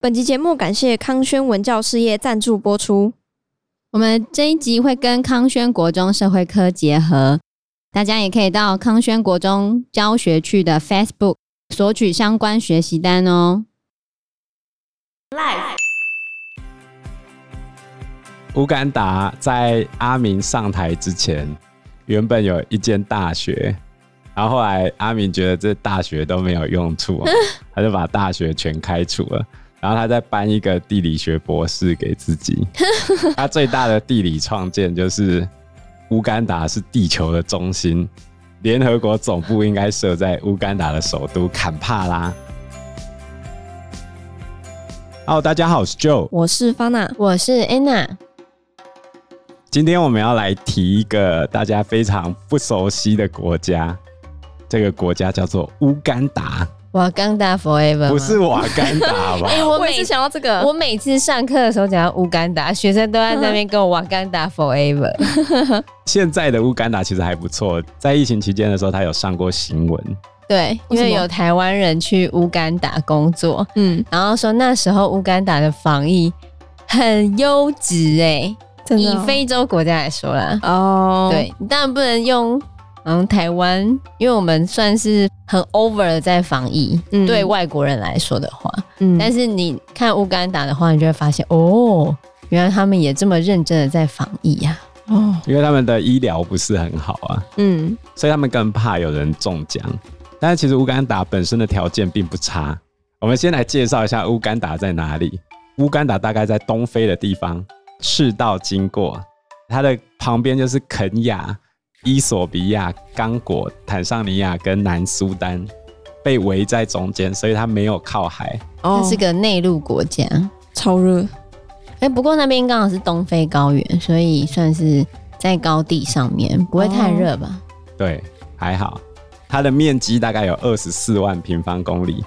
本集节目感谢康轩文教事业赞助播出。我们这一集会跟康轩国中社会科结合，大家也可以到康轩国中教学区的 Facebook 索取相关学习单哦。Live。乌干达在阿明上台之前，原本有一间大学，然后后来阿明觉得这大学都没有用处，他就把大学全开除了。然后他再颁一个地理学博士给自己。他最大的地理创建就是乌干达是地球的中心，联合国总部应该设在乌干达的首都坎帕拉。Hello，大家好，我是 Joe，我是 Fana，我是 Anna。今天我们要来提一个大家非常不熟悉的国家，这个国家叫做乌干达。瓦干达 forever 不是瓦干达吧？哎，我每次想到这个，我每次上课的时候讲到乌干达，学生都在那边跟我瓦干达 forever。现在的乌干达其实还不错，在疫情期间的时候，他有上过新闻。对，因为有台湾人去乌干达工作，嗯，然后说那时候乌干达的防疫很优质，哎，以非洲国家来说啦，哦，对，你当然不能用。嗯，台湾，因为我们算是很 over 的在防疫，嗯、对外国人来说的话，嗯，但是你看乌干达的话，你就会发现，哦，原来他们也这么认真的在防疫呀，啊，哦，因为他们的医疗不是很好啊，嗯，所以他们更怕有人中奖。但是其实乌干达本身的条件并不差。我们先来介绍一下乌干达在哪里。乌干达大概在东非的地方，赤道经过，它的旁边就是肯亚。伊索比亚、刚果、坦桑尼亚跟南苏丹被围在中间，所以它没有靠海。它是个内陆国家，超热。哎，不过那边刚好是东非高原，所以算是在高地上面，不会太热吧？对，还好。它的面积大概有二十四万平方公里，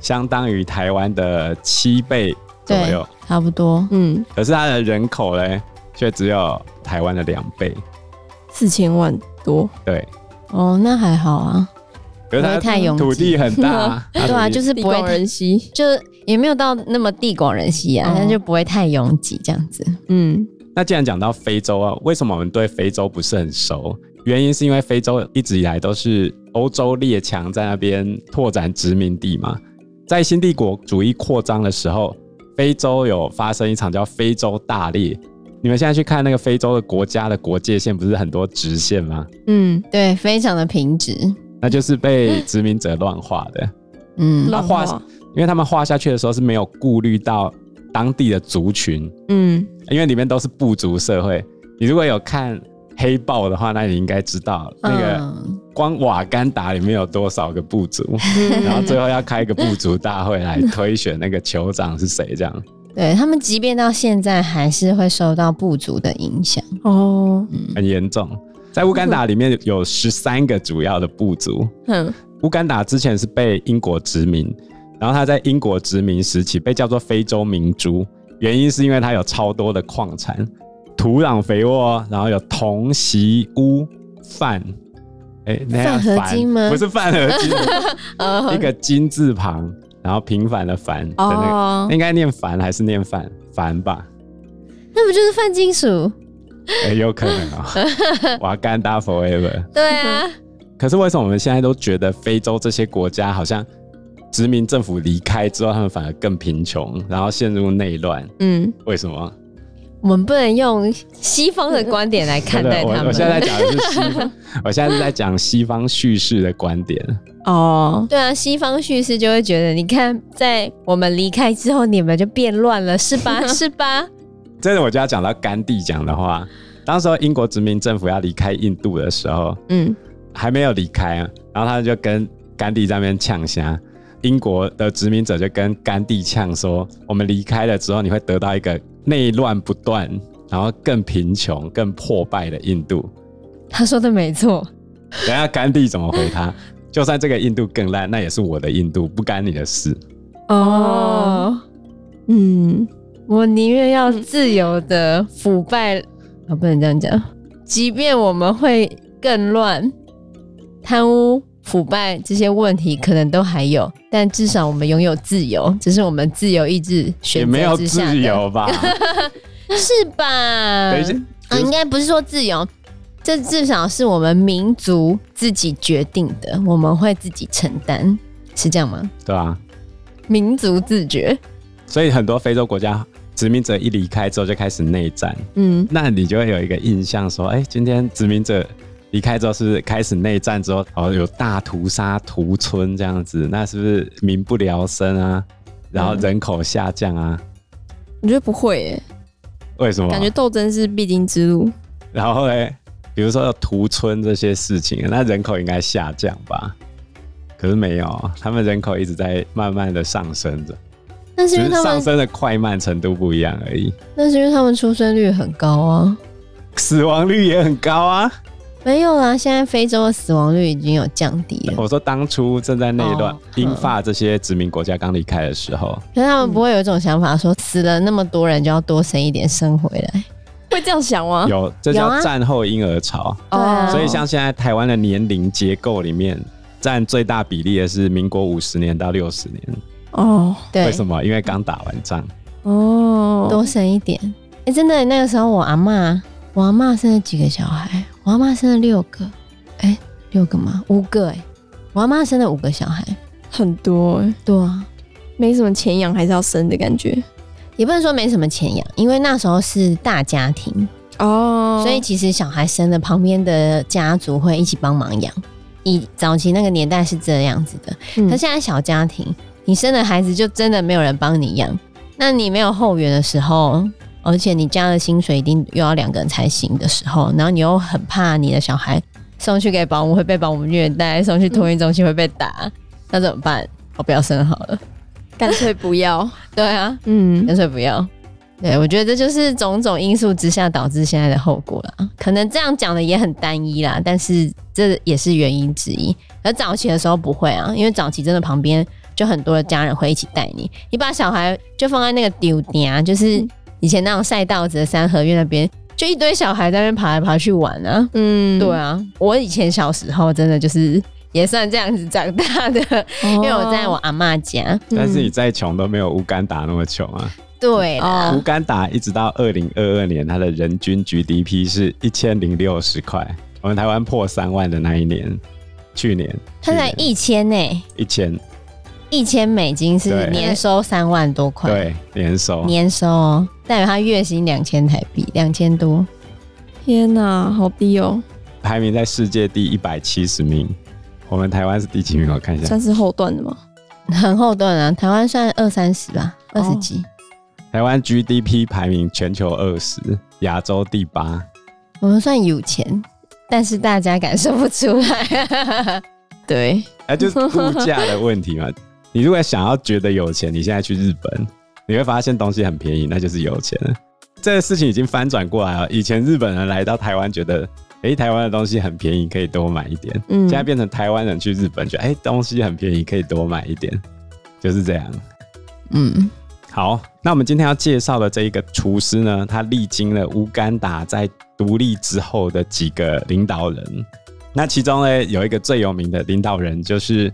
相当于台湾的七倍左右，差不多。嗯，可是它的人口呢，却只有台湾的两倍。四千万多，对，哦，那还好啊，不会太拥挤，土地很大，啊，对啊，就是不会人稀，就也没有到那么地广人稀啊，但就不会太拥挤这样子。嗯，那既然讲到非洲啊，为什么我们对非洲不是很熟？原因是因为非洲一直以来都是欧洲列强在那边拓展殖民地嘛，在新帝国主义扩张的时候，非洲有发生一场叫非洲大裂。你们现在去看那个非洲的国家的国界线，不是很多直线吗？嗯，对，非常的平直。那就是被殖民者乱画的。嗯，乱画，因为他们画下去的时候是没有顾虑到当地的族群。嗯，因为里面都是部族社会。你如果有看黑豹的话，那你应该知道那个光瓦干达里面有多少个部族，嗯、然后最后要开一个部族大会来推选那个酋长是谁，这样。对，他们，即便到现在还是会受到部族的影响哦，很严重。在乌干达里面有十三个主要的部族。嗯，乌干达之前是被英国殖民，然后他在英国殖民时期被叫做非洲明珠，原因是因为它有超多的矿产，土壤肥沃，然后有铜、锡、鎢、泛，哎，泛合金吗？不是饭合金，一个金字旁。然后平凡的凡的那个，oh. 应该念凡还是念凡？凡吧？那不就是泛金属？也、欸，有可能啊、喔。瓦干达 forever。对啊。可是为什么我们现在都觉得非洲这些国家好像殖民政府离开之后，他们反而更贫穷，然后陷入内乱？嗯，为什么？我们不能用西方的观点来看待他们。我，我现在在讲的是西方，我现在是在讲西方叙事的观点。哦，对啊，西方叙事就会觉得，你看，在我们离开之后，你们就变乱了，是吧？是吧？这个我就要讲到甘地讲的话。当时候英国殖民政府要离开印度的时候，嗯，还没有离开啊，然后他就跟甘地在那边呛虾。英国的殖民者就跟甘地呛说：“我们离开了之后，你会得到一个。”内乱不断，然后更贫穷、更破败的印度。他说的没错。等下甘地怎么回他？就算这个印度更烂，那也是我的印度，不干你的事。哦，嗯，我宁愿要自由的腐败，啊，不能这样讲。即便我们会更乱、贪污、腐败这些问题可能都还有，但至少我们拥有自由，这是我们自由意志选择之下的。也没有自由吧？是吧？等一下，啊，应该不是说自由，这至少是我们民族自己决定的，我们会自己承担，是这样吗？对啊，民族自觉。所以很多非洲国家殖民者一离开之后就开始内战，嗯，那你就会有一个印象说，哎、欸，今天殖民者离开之后是，是开始内战之后，哦，有大屠杀屠村这样子，那是不是民不聊生啊？然后人口下降啊？我觉得不会耶。为什么？感觉斗争是必经之路。然后嘞，比如说屠村这些事情，那人口应该下降吧？可是没有，他们人口一直在慢慢的上升着。那是因为他们上升的快慢程度不一样而已。那是因为他们出生率很高啊，死亡率也很高啊。没有啊，现在非洲的死亡率已经有降低了。我说当初正在内乱、哦、英法这些殖民国家刚离开的时候，可是他们不会有一种想法说，死了那么多人就要多生一点生回来，会这样想吗？有，这叫战后婴儿潮。哦，所以像现在台湾的年龄结构里面，占最大比例的是民国五十年到六十年。哦，对，为什么？因为刚打完仗。哦，多生一点。哎、欸，真的，那个时候我阿嬷，我阿嬷生了几个小孩？我阿妈生了六个。哎、欸，六个吗？五个、欸。哎，我阿妈生了五个小孩，很多、欸。对啊，没什么钱养，还是要生的感觉。也不能说没什么钱养，因为那时候是大家庭哦，所以其实小孩生了，旁边的家族会一起帮忙养。以早期那个年代是这样子的，嗯、可现在小家庭。你生了孩子就真的没有人帮你养，那你没有后援的时候，而且你家的薪水一定又要两个人才行的时候，然后你又很怕你的小孩送去给保姆会被保姆虐待，送去托运中心会被打，嗯、那怎么办？我不要生好了，干脆不要。对啊，嗯，干脆不要。对，我觉得这就是种种因素之下导致现在的后果了。可能这样讲的也很单一啦，但是这也是原因之一。而早期的时候不会啊，因为早期真的旁边。就很多的家人会一起带你，你把小孩就放在那个丢点，就是以前那种赛道子的三合院那边，就一堆小孩在那边爬来爬去玩啊。嗯，对啊，我以前小时候真的就是也算这样子长大的，哦、因为我在我阿妈家。但是你再穷都没有乌干达那么穷啊。对啊，乌干达一直到二零二二年，它的人均 GDP 是一千零六十块，我们台湾破三万的那一年，去年它才一千呢，一千。一千美金是年收三万多块，对，年收年收哦，代表他月薪两千台币，两千多。天哪，好低哦！排名在世界第一百七十名，我们台湾是第几名？我看一下，算是后段的吗？很后段啊，台湾算二三十吧，二十几。台湾 GDP 排名全球二十，亚洲第八。我们算有钱，但是大家感受不出来。对，哎，就是物价的问题嘛。你如果想要觉得有钱，你现在去日本，你会发现东西很便宜，那就是有钱了。这个事情已经翻转过来了。以前日本人来到台湾，觉得哎、欸，台湾的东西很便宜，可以多买一点。嗯，现在变成台湾人去日本，觉得哎、欸，东西很便宜，可以多买一点，就是这样。嗯，好，那我们今天要介绍的这一个厨师呢，他历经了乌干达在独立之后的几个领导人。那其中呢，有一个最有名的领导人就是。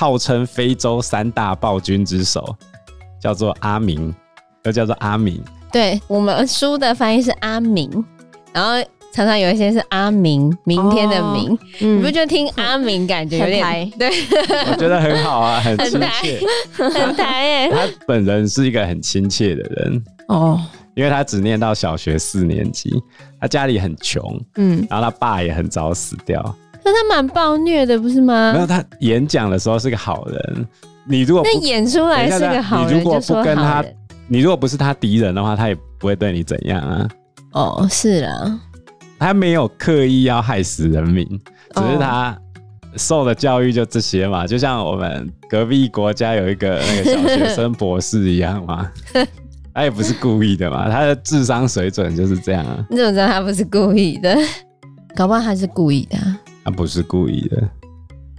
号称非洲三大暴君之首，叫做阿明，又叫做阿明。对，我们书的翻译是阿明，然后常常有一些是阿明，明天的明。哦、你不觉得听阿明感觉有点台？对，我觉得很好啊，很亲切，很台耶。他本人是一个很亲切的人哦，因为他只念到小学四年级，他家里很穷，嗯，然后他爸也很早死掉。那他蛮暴虐的，不是吗？没有，他演讲的时候是个好人。你如果那演出来是个好人，你如果不跟他，你如果不是他敌人的话，他也不会对你怎样啊。哦，是啦，他没有刻意要害死人民，只是他受的教育就这些嘛。就像我们隔壁国家有一个那个小学生博士一样嘛，他也不是故意的嘛，他的智商水准就是这样啊。你怎么知道他不是故意的？搞不好他是故意的。他不是故意的，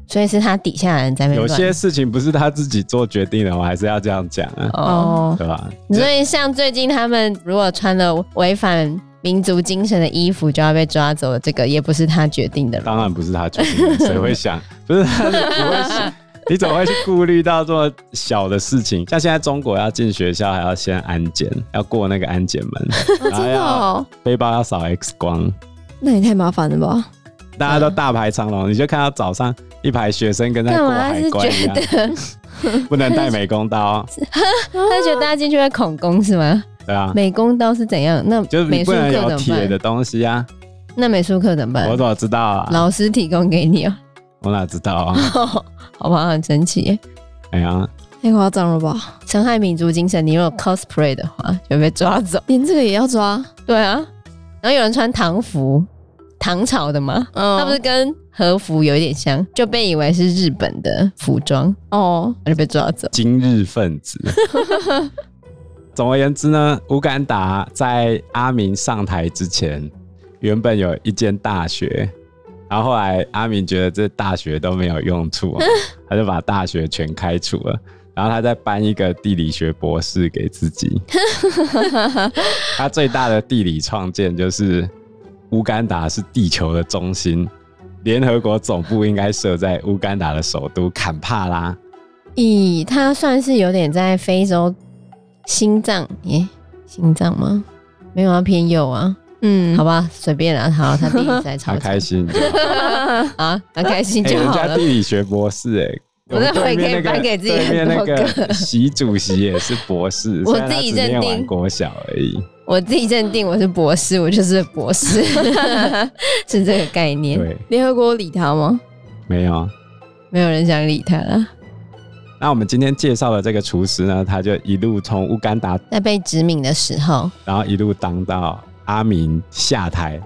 所以是他底下的人在那边。有些事情不是他自己做决定的，我还是要这样讲啊，哦，对吧？所以像最近他们如果穿了违反民族精神的衣服就要被抓走，这个也不是他决定的。当然不是他决定的，谁会 想？不是他，不会想。你怎么会去顾虑到这么小的事情？像现在中国要进学校，还要先安检，要过那个安检门，然后要背包要扫 X 光，那也太麻烦了吧？大家都大排长龙，你就看到早上一排学生跟在过海关一样，不能带美工刀。他觉得大家进去会恐攻是吗？对啊，美工刀是怎样？那就是你不能有铁的东西啊。那美术课怎么办？我怎么知道啊？老师提供给你哦。我哪知道啊？好吧，很神奇。哎呀，太夸张了吧！伤害民族精神，你如果 cosplay 的话，就被抓走。连这个也要抓？对啊。然后有人穿唐服，唐朝的嘛，嗯，他不是跟和服有一点像，就被以为是日本的服装哦，就被抓走。今日分子。总而言之呢，乌干达在阿明上台之前，原本有一间大学，然后后来阿明觉得这大学都没有用处，他就把大学全开除了，然后他再颁一个地理学博士给自己。他最大的地理创建就是乌干达是地球的中心，联合国总部应该设在乌干达的首都坎帕拉。咦，它算是有点在非洲。心脏耶，心脏吗？没有啊，偏右啊。嗯，好吧，随便啦。好，他地理 在超开心啊，很开心就好了。欸、人家地理学博士哎、欸，我在会可以颁给自己对面那个习主席也是博士，我自己认定国小而已。我自己认定我是博士，我就是博士，是这个概念。对，联合国理他吗？没有，没有人想理他了。那我们今天介绍的这个厨师呢，他就一路从乌干达在被殖民的时候，然后一路当到阿明下台。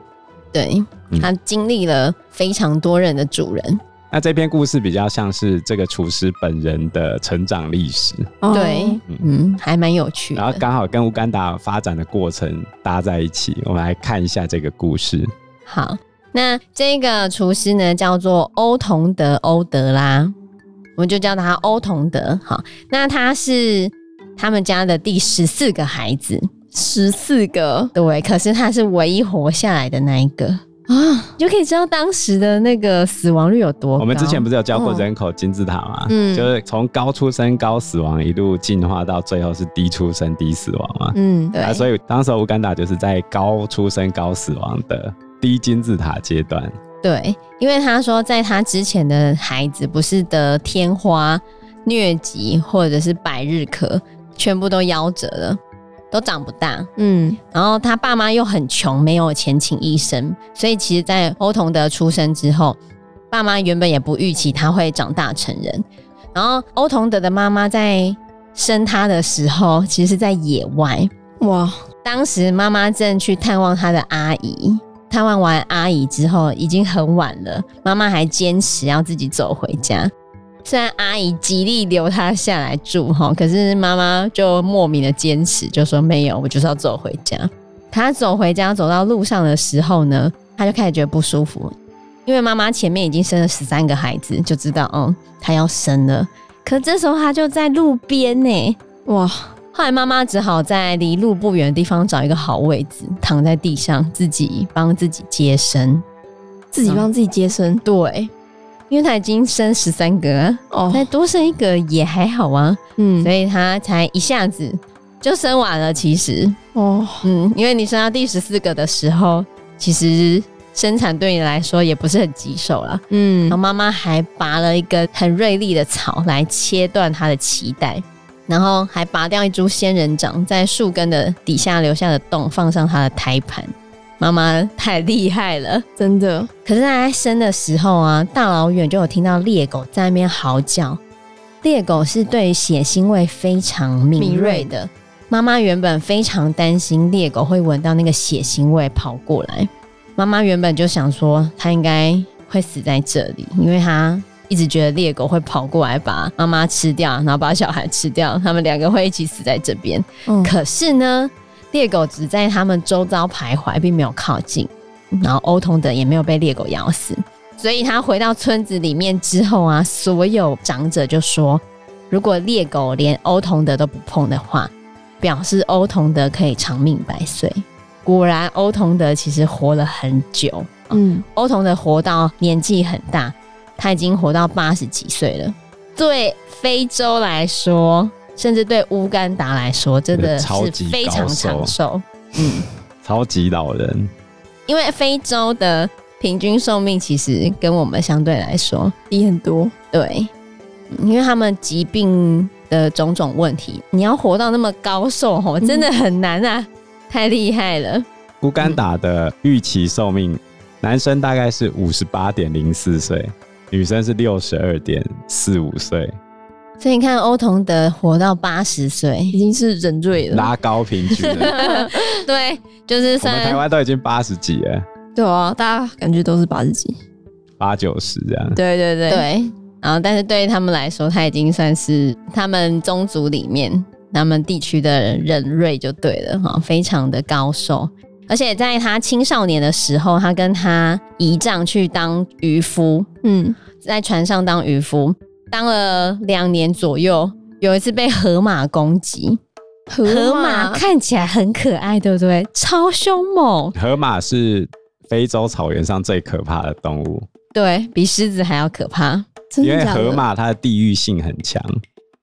对，他经历了非常多人的主人。嗯。那这篇故事比较像是这个厨师本人的成长历史。对，嗯，嗯，还蛮有趣的。然后刚好跟乌干达发展的过程搭在一起，我们来看一下这个故事。好，那这个厨师呢，叫做欧同德·欧德拉。我们就叫他欧同德，好，那他是他们家的第十四个孩子，十四个，对，可是他是唯一活下来的那一个啊，你就可以知道当时的那个死亡率有多高。我们之前不是有教过人口金字塔吗？嗯，就是从高出生高死亡一路进化到最后是低出生低死亡嘛。嗯，对，啊，所以当时乌干达就是在高出生高死亡的低金字塔阶段。对，因为他说，在他之前的孩子不是得天花、疟疾或者是百日咳，全部都夭折了，都长不大。嗯，然后他爸妈又很穷，没有钱请医生，所以其实，在欧同德出生之后，爸妈原本也不预期他会长大成人。然后欧同德的妈妈在生他的时候，其实是在野外。哇，当时妈妈正去探望他的阿姨。探望完阿姨之后，已经很晚了。妈妈还坚持要自己走回家，虽然阿姨极力留她下来住哈，可是妈妈就莫名的坚持，就说没有，我就是要走回家。她走回家，走到路上的时候呢，她就开始觉得不舒服，因为妈妈前面已经生了十三个孩子，就知道嗯，她要生了。可这时候她就在路边呢，哇！后来妈妈只好在离路不远的地方找一个好位置，躺在地上，自己帮自己接生，自己帮自己接生。对，因为她已经生十三个了，哦，再多生一个也还好啊。嗯，所以她才一下子就生完了。其实，哦，嗯，因为你生到第十四个的时候，其实生产对你来说也不是很棘手了。嗯，然后妈妈还拔了一根很锐利的草来切断她的脐带。然后还拔掉一株仙人掌，在树根的底下留下的洞，放上他的胎盘。妈妈太厉害了，真的。可是他在生的时候啊，大老远就有听到猎狗在那边嚎叫。猎狗是对血腥味非常敏锐的。妈妈原本非常担心猎狗会闻到那个血腥味跑过来。妈妈原本就想说，它应该会死在这里，因为它。一直觉得猎狗会跑过来把妈妈吃掉，然后把小孩吃掉，他们两个会一起死在这边。嗯。可是呢，猎狗只在他们周遭徘徊，并没有靠近。然后欧同德也没有被猎狗咬死，所以他回到村子里面之后啊，所有长者就说，如果猎狗连欧同德都不碰的话，表示欧同德可以长命百岁。果然欧同德其实活了很久。嗯，欧同德活到年纪很大，他已经活到八十几岁了。对非洲来说，甚至对乌干达来说，真的是非常长寿。嗯，超级老人。因为非洲的平均寿命其实跟我们相对来说低很多。对，因为他们疾病的种种问题，你要活到那么高寿，哦，真的很难啊！嗯、太厉害了。乌干达的预期寿命，嗯、男生大概是五十八点零四岁。女生是六十二点四五岁，所以你看欧同德活到八十岁，已经是人瑞了，拉高平均了。对，就是我们台湾都已经八十几了。对啊，大家感觉都是八十几、八九十这样。对对对对，然后但是对于他们来说，他已经算是他们宗族里面、他们地区的人瑞就对了哈，非常的高寿。而且在他青少年的时候，他跟他姨丈去当渔夫，嗯，在船上当渔夫，当了两年左右。有一次被河马攻击，河马看起来很可爱，对不对？超凶猛。河马是非洲草原上最可怕的动物，对，比狮子还要可怕。因为河马它的地域性很强。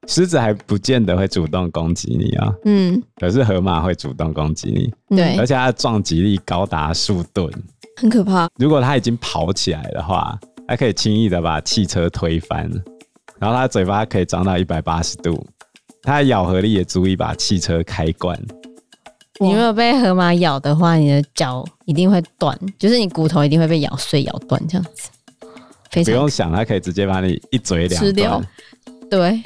狮子还不见得会主动攻击你啊，嗯，可是河马会主动攻击你，对，而且它的撞击力高达数吨，很可怕。如果它已经跑起来的话，它可以轻易的把汽车推翻，然后它的嘴巴可以张到一百八十度，它的咬合力也足以把汽车开关。你如果被河马咬的话，你的脚一定会断，就是你骨头一定会被咬碎、咬断这样子。非常不用想，它可以直接把你一嘴两断。吃掉。对。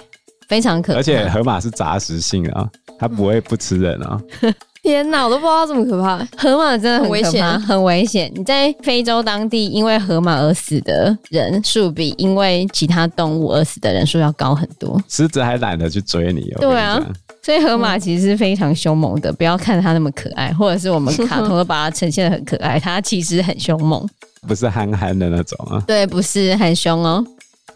非常可怕，而且河马是杂食性啊，它不会不吃人啊！天哪，我都不知道这么可怕。河马真的很危险，很危险。你在非洲当地，因为河马而死的人数比因为其他动物而死的人数要高很多。狮子还懒得去追你哦。对啊，所以河马其实是非常凶猛的。不要看它那么可爱，或者是我们卡通都把它呈现的很可爱，它其实很凶猛，不是憨憨的那种啊。对，不是很凶哦。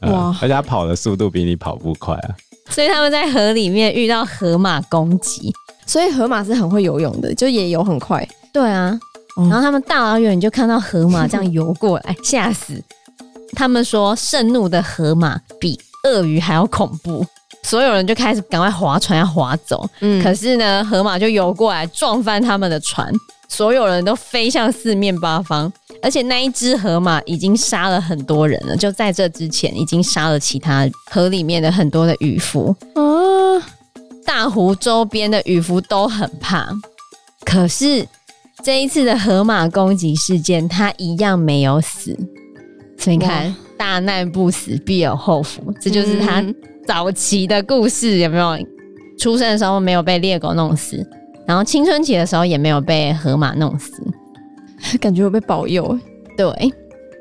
哇，而且它跑的速度比你跑步快啊。所以他们在河里面遇到河马攻击，所以河马是很会游泳的，就也游很快。对啊，然后他们大老远就看到河马这样游过来，吓死！他们说盛怒的河马比鳄鱼还要恐怖，所有人就开始赶快划船要划走。嗯，可是呢，河马就游过来撞翻他们的船，所有人都飞向四面八方。而且那一只河马已经杀了很多人了，就在这之前已经杀了其他河里面的很多的渔夫。哦，大湖周边的渔夫都很怕。可是这一次的河马攻击事件，他一样没有死。所以你看，大难不死必有后福，这就是他早期的故事，有没有？出生的时候没有被猎狗弄死，然后青春期的时候也没有被河马弄死。感觉我被保佑。对，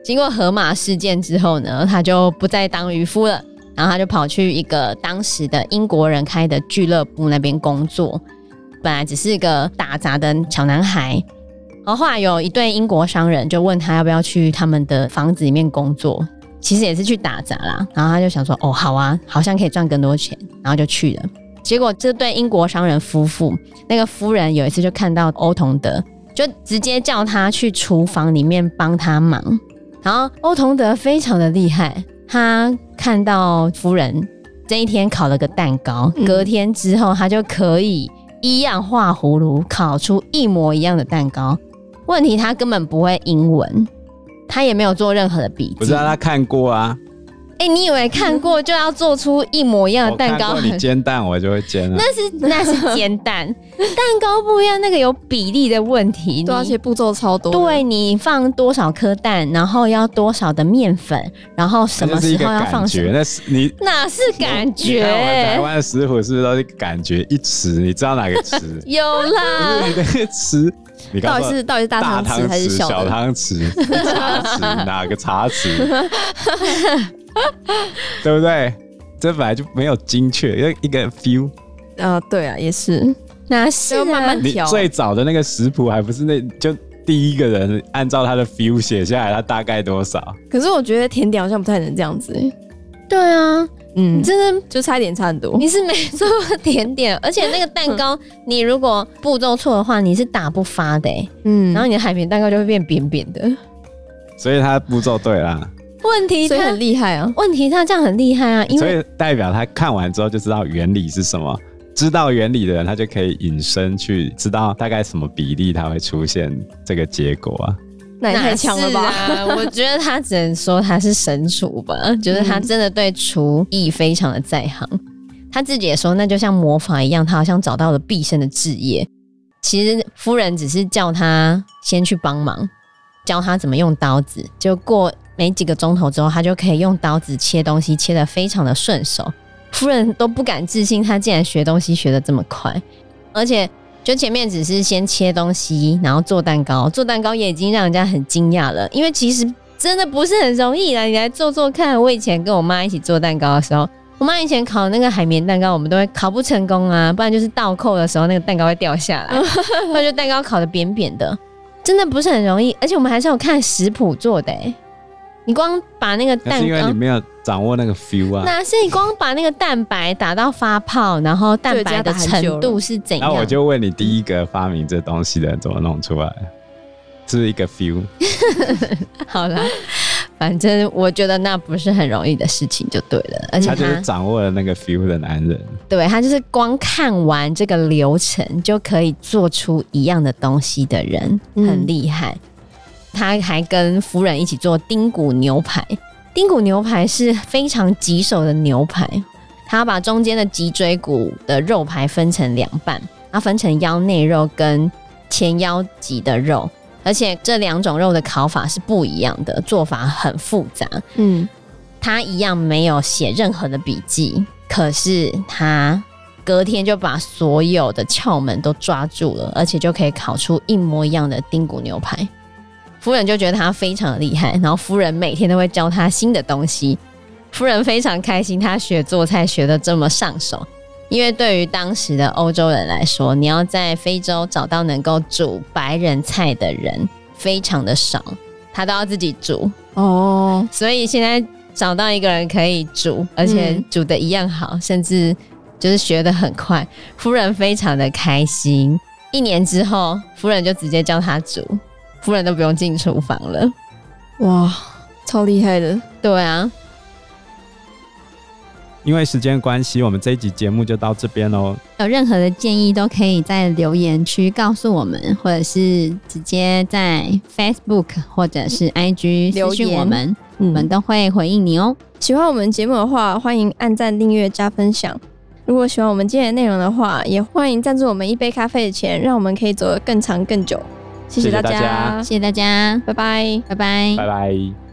经过河马事件之后呢，他就不再当渔夫了，然后他就跑去一个当时的英国人开的俱乐部那边工作。本来只是一个打杂的小男孩，然后后来有一对英国商人就问他要不要去他们的房子里面工作，其实也是去打杂啦。然后他就想说：“哦，好啊，好像可以赚更多钱。”然后就去了。结果这对英国商人夫妇，那个夫人有一次就看到欧同德。就直接叫他去厨房里面帮他忙，然后欧同德非常的厉害，他看到夫人这一天烤了个蛋糕，隔天之后他就可以一样画葫芦烤出一模一样的蛋糕。问题他根本不会英文，他也没有做任何的笔记，不知道他看过啊。哎、欸，你以为看过就要做出一模一样的蛋糕？你煎蛋，我就会煎了。那是那是煎蛋，蛋糕不一样，那个有比例的问题，对，而且步骤超多。对，你放多少颗蛋，然后要多少的面粉，然后什么时候要放什么？那是你哪是感觉？台湾的食傅是不是都是感觉一匙？你知道哪个匙？有啦，你那个匙，你到底是到底是大汤匙还是小汤匙？茶匙 哪个茶匙？对不对？这本来就没有精确，因为一个 feel。啊、呃，对啊，也是。那是要慢慢调。最早的那个食谱还不是那就第一个人按照他的 feel 写下来，他大概多少？可是我觉得甜点好像不太能这样子。对啊，嗯，真的就差一点差很多。你是没做甜点，而且那个蛋糕，你如果步骤错的话，你是打不发的、欸。嗯，然后你的海绵蛋糕就会变扁扁的。所以他步骤对啦。问题他很厉害啊！问题他这样很厉害啊，因为所以代表他看完之后就知道原理是什么。知道原理的人，他就可以引申去知道大概什么比例他会出现这个结果啊。那也太强了吧！啊、我觉得他只能说他是神厨吧，就是他真的对厨艺非常的在行。嗯、他自己也说，那就像魔法一样，他好像找到了毕生的志业。其实夫人只是叫他先去帮忙，教他怎么用刀子。就过没几个钟头之后，他就可以用刀子切东西，切得非常的顺手。夫人都不敢置信，他竟然学东西学得这么快，而且。就前面只是先切东西，然后做蛋糕，做蛋糕也已经让人家很惊讶了。因为其实真的不是很容易啦，你来做做看。我以前跟我妈一起做蛋糕的时候，我妈以前烤那个海绵蛋糕，我们都会烤不成功啊，不然就是倒扣的时候那个蛋糕会掉下来，或者就蛋糕烤得扁扁的，真的不是很容易。而且我们还是有看食谱做的。你光把那个是因为你没有掌握那个 feel 啊。那是你光把那个蛋白打到发泡，然后蛋白的程度是怎样？那我就问你，第一个发明这东西的人怎么弄出来？是一个 feel。好了，反正我觉得那不是很容易的事情，就对了。而且他，他就是掌握了那个 feel 的男人。对，他就是光看完这个流程就可以做出一样的东西的人，嗯、很厉害。他还跟夫人一起做丁骨牛排。丁骨牛排是非常棘手的牛排，他把中间的脊椎骨的肉排分成两半，他分成腰内肉跟前腰脊的肉，而且这两种肉的烤法是不一样的，做法很复杂。嗯，他一样没有写任何的笔记，可是他隔天就把所有的窍门都抓住了，而且就可以烤出一模一样的丁骨牛排。夫人就觉得他非常的厉害，然后夫人每天都会教他新的东西。夫人非常开心，他学做菜学的这么上手。因为对于当时的欧洲人来说，你要在非洲找到能够煮白人菜的人非常的少，他都要自己煮哦。所以现在找到一个人可以煮，而且煮的一样好，嗯、甚至就是学的很快，夫人非常的开心。一年之后，夫人就直接教他煮。夫人都不用进厨房了，哇，超厉害的！对啊，因为时间关系，我们这一集节目就到这边喽。有任何的建议都可以在留言区告诉我们，或者是直接在 Facebook 或者是 IG 留言我们，我们都会回应你哦。喜欢我们节目的话，欢迎按赞、订阅、加分享。如果喜欢我们今天的内容的话，也欢迎赞助我们一杯咖啡的钱，让我们可以走得更长更久。谢谢大家，谢谢大家，拜拜，拜拜，拜拜。